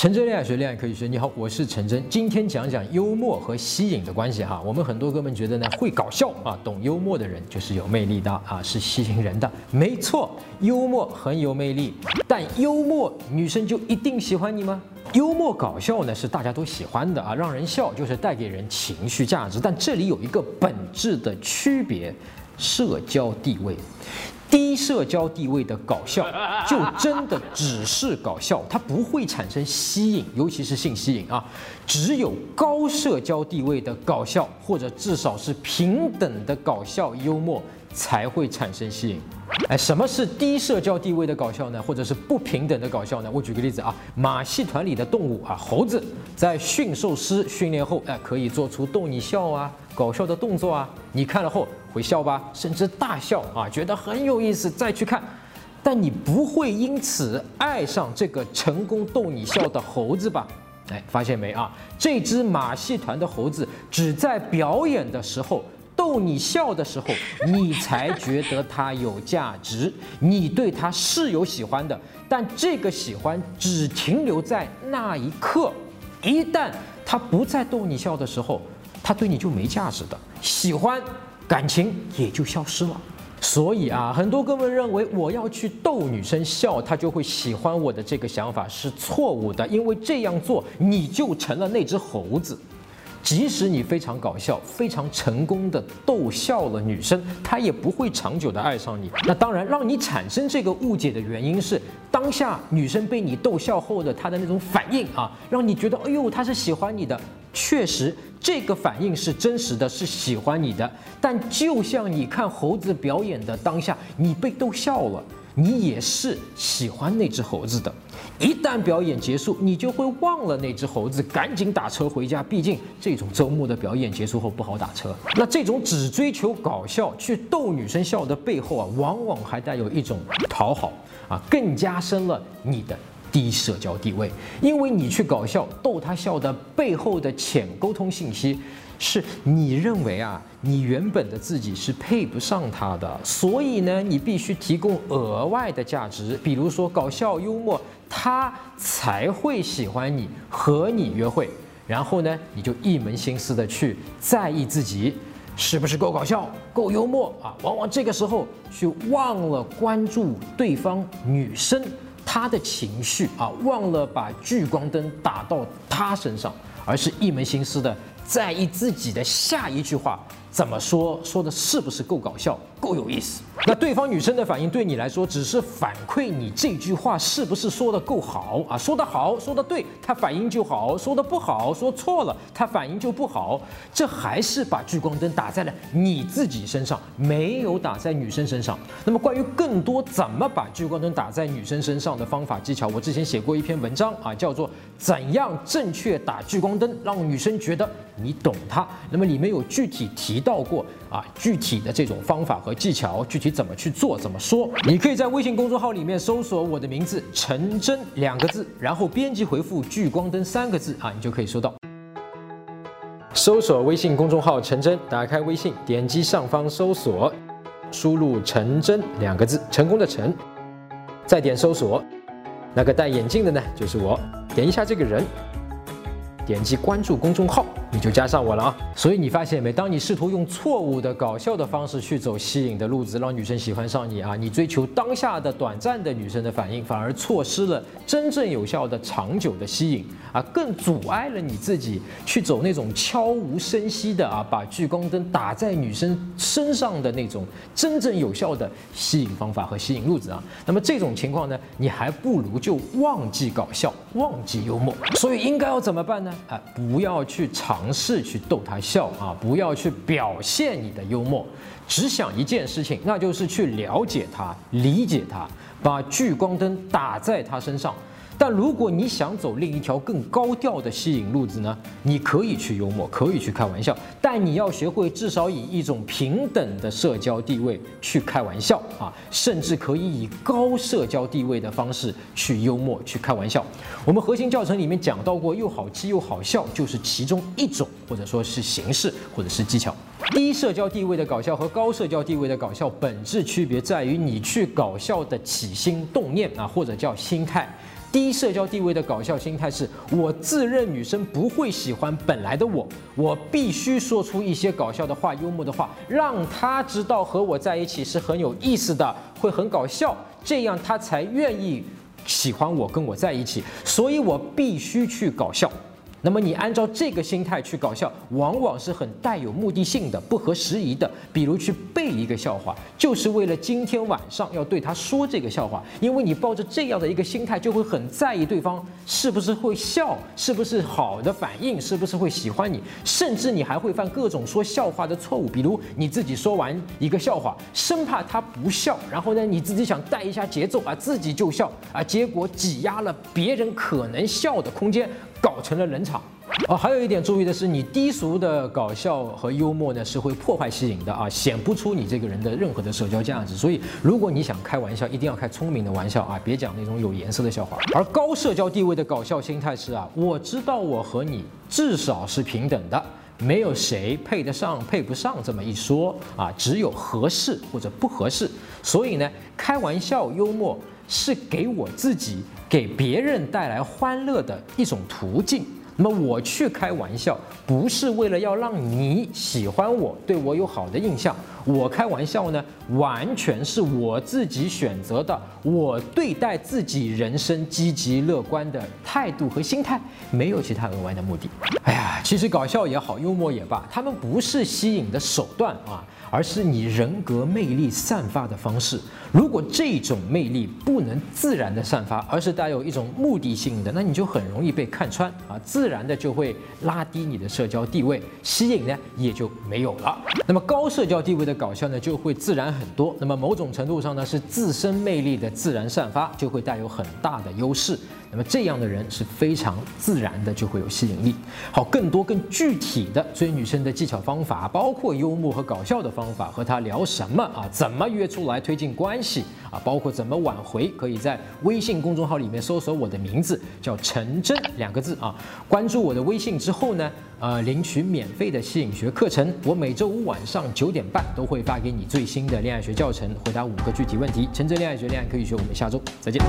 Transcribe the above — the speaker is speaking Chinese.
陈真恋爱学，恋爱可以学。你好，我是陈真。今天讲讲幽默和吸引的关系哈。我们很多哥们觉得呢，会搞笑啊，懂幽默的人就是有魅力的啊，是吸引人的。没错，幽默很有魅力，但幽默女生就一定喜欢你吗？幽默搞笑呢是大家都喜欢的啊，让人笑就是带给人情绪价值。但这里有一个本质的区别，社交地位。低社交地位的搞笑，就真的只是搞笑，它不会产生吸引，尤其是性吸引啊。只有高社交地位的搞笑，或者至少是平等的搞笑幽默，才会产生吸引。哎，什么是低社交地位的搞笑呢？或者是不平等的搞笑呢？我举个例子啊，马戏团里的动物啊，猴子在驯兽师训练后，哎，可以做出逗你笑啊、搞笑的动作啊，你看了后会笑吧，甚至大笑啊，觉得很有意思，再去看。但你不会因此爱上这个成功逗你笑的猴子吧？哎，发现没啊？这只马戏团的猴子只在表演的时候。逗你笑的时候，你才觉得他有价值，你对他是有喜欢的，但这个喜欢只停留在那一刻，一旦他不再逗你笑的时候，他对你就没价值的，喜欢感情也就消失了。所以啊，很多哥们认为我要去逗女生笑，她就会喜欢我的这个想法是错误的，因为这样做你就成了那只猴子。即使你非常搞笑，非常成功的逗笑了女生，她也不会长久的爱上你。那当然，让你产生这个误解的原因是，当下女生被你逗笑后的她的那种反应啊，让你觉得，哎呦，她是喜欢你的。确实，这个反应是真实的，是喜欢你的。但就像你看猴子表演的当下，你被逗笑了。你也是喜欢那只猴子的，一旦表演结束，你就会忘了那只猴子，赶紧打车回家。毕竟这种周末的表演结束后不好打车。那这种只追求搞笑去逗女生笑的背后啊，往往还带有一种讨好啊，更加深了你的低社交地位。因为你去搞笑逗她笑的背后的浅沟通信息。是你认为啊，你原本的自己是配不上他的，所以呢，你必须提供额外的价值，比如说搞笑幽默，他才会喜欢你和你约会。然后呢，你就一门心思的去在意自己是不是够搞笑、够幽默啊。往往这个时候去忘了关注对方女生她的情绪啊，忘了把聚光灯打到她身上，而是一门心思的。在意自己的下一句话。怎么说，说的是不是够搞笑、够有意思？那对方女生的反应对你来说只是反馈你这句话是不是说的够好啊？说得好，说的对，她反应就好；说的不好，说错了，她反应就不好。这还是把聚光灯打在了你自己身上，没有打在女生身上。那么关于更多怎么把聚光灯打在女生身上的方法技巧，我之前写过一篇文章啊，叫做《怎样正确打聚光灯，让女生觉得你懂她》。那么里面有具体提到过啊，具体的这种方法和技巧，具体。怎么去做？怎么说？你可以在微信公众号里面搜索我的名字“陈真”两个字，然后编辑回复“聚光灯”三个字啊，你就可以收到。搜索微信公众号“陈真”，打开微信，点击上方搜索，输入“陈真”两个字，成功的“陈”，再点搜索，那个戴眼镜的呢，就是我，点一下这个人，点击关注公众号。你就加上我了啊！所以你发现没？当你试图用错误的搞笑的方式去走吸引的路子，让女生喜欢上你啊，你追求当下的短暂的女生的反应，反而错失了真正有效的长久的吸引啊，更阻碍了你自己去走那种悄无声息的啊，把聚光灯打在女生身上的那种真正有效的吸引方法和吸引路子啊。那么这种情况呢，你还不如就忘记搞笑，忘记幽默。所以应该要怎么办呢？啊，不要去尝。尝试去逗他笑啊，不要去表现你的幽默，只想一件事情，那就是去了解他、理解他，把聚光灯打在他身上。但如果你想走另一条更高调的吸引路子呢？你可以去幽默，可以去开玩笑，但你要学会至少以一种平等的社交地位去开玩笑啊，甚至可以以高社交地位的方式去幽默、去开玩笑。我们核心教程里面讲到过，又好气又好笑，就是其中一种，或者说是形式，或者是技巧。低社交地位的搞笑和高社交地位的搞笑本质区别在于，你去搞笑的起心动念啊，或者叫心态。低社交地位的搞笑心态是我自认女生不会喜欢本来的我，我必须说出一些搞笑的话、幽默的话，让她知道和我在一起是很有意思的，会很搞笑，这样她才愿意喜欢我，跟我在一起。所以我必须去搞笑。那么你按照这个心态去搞笑，往往是很带有目的性的、不合时宜的。比如去背一个笑话，就是为了今天晚上要对他说这个笑话。因为你抱着这样的一个心态，就会很在意对方是不是会笑，是不是好的反应，是不是会喜欢你，甚至你还会犯各种说笑话的错误。比如你自己说完一个笑话，生怕他不笑，然后呢你自己想带一下节奏啊，自己就笑啊，结果挤压了别人可能笑的空间。搞成了冷场哦，还有一点注意的是，你低俗的搞笑和幽默呢是会破坏吸引的啊，显不出你这个人的任何的社交价值。所以，如果你想开玩笑，一定要开聪明的玩笑啊，别讲那种有颜色的笑话。而高社交地位的搞笑心态是啊，我知道我和你至少是平等的，没有谁配得上配不上这么一说啊，只有合适或者不合适。所以呢，开玩笑幽默是给我自己。给别人带来欢乐的一种途径。那么我去开玩笑，不是为了要让你喜欢我，对我有好的印象。我开玩笑呢，完全是我自己选择的，我对待自己人生积极乐观的态度和心态，没有其他额外的目的。哎呀，其实搞笑也好，幽默也罢，他们不是吸引的手段啊。而是你人格魅力散发的方式。如果这种魅力不能自然的散发，而是带有一种目的性的，那你就很容易被看穿啊，自自然的就会拉低你的社交地位，吸引呢也就没有了。那么高社交地位的搞笑呢，就会自然很多。那么某种程度上呢，是自身魅力的自然散发，就会带有很大的优势。那么这样的人是非常自然的，就会有吸引力。好，更多更具体的追女生的技巧方法，包括幽默和搞笑的方法，和她聊什么啊？怎么约出来推进关系啊？包括怎么挽回，可以在微信公众号里面搜索我的名字，叫陈真两个字啊。关注我的微信之后呢，呃，领取免费的吸引学课程。我每周五晚上九点半都会发给你最新的恋爱学教程，回答五个具体问题。陈真恋爱学，恋爱可以学。我们下周再见。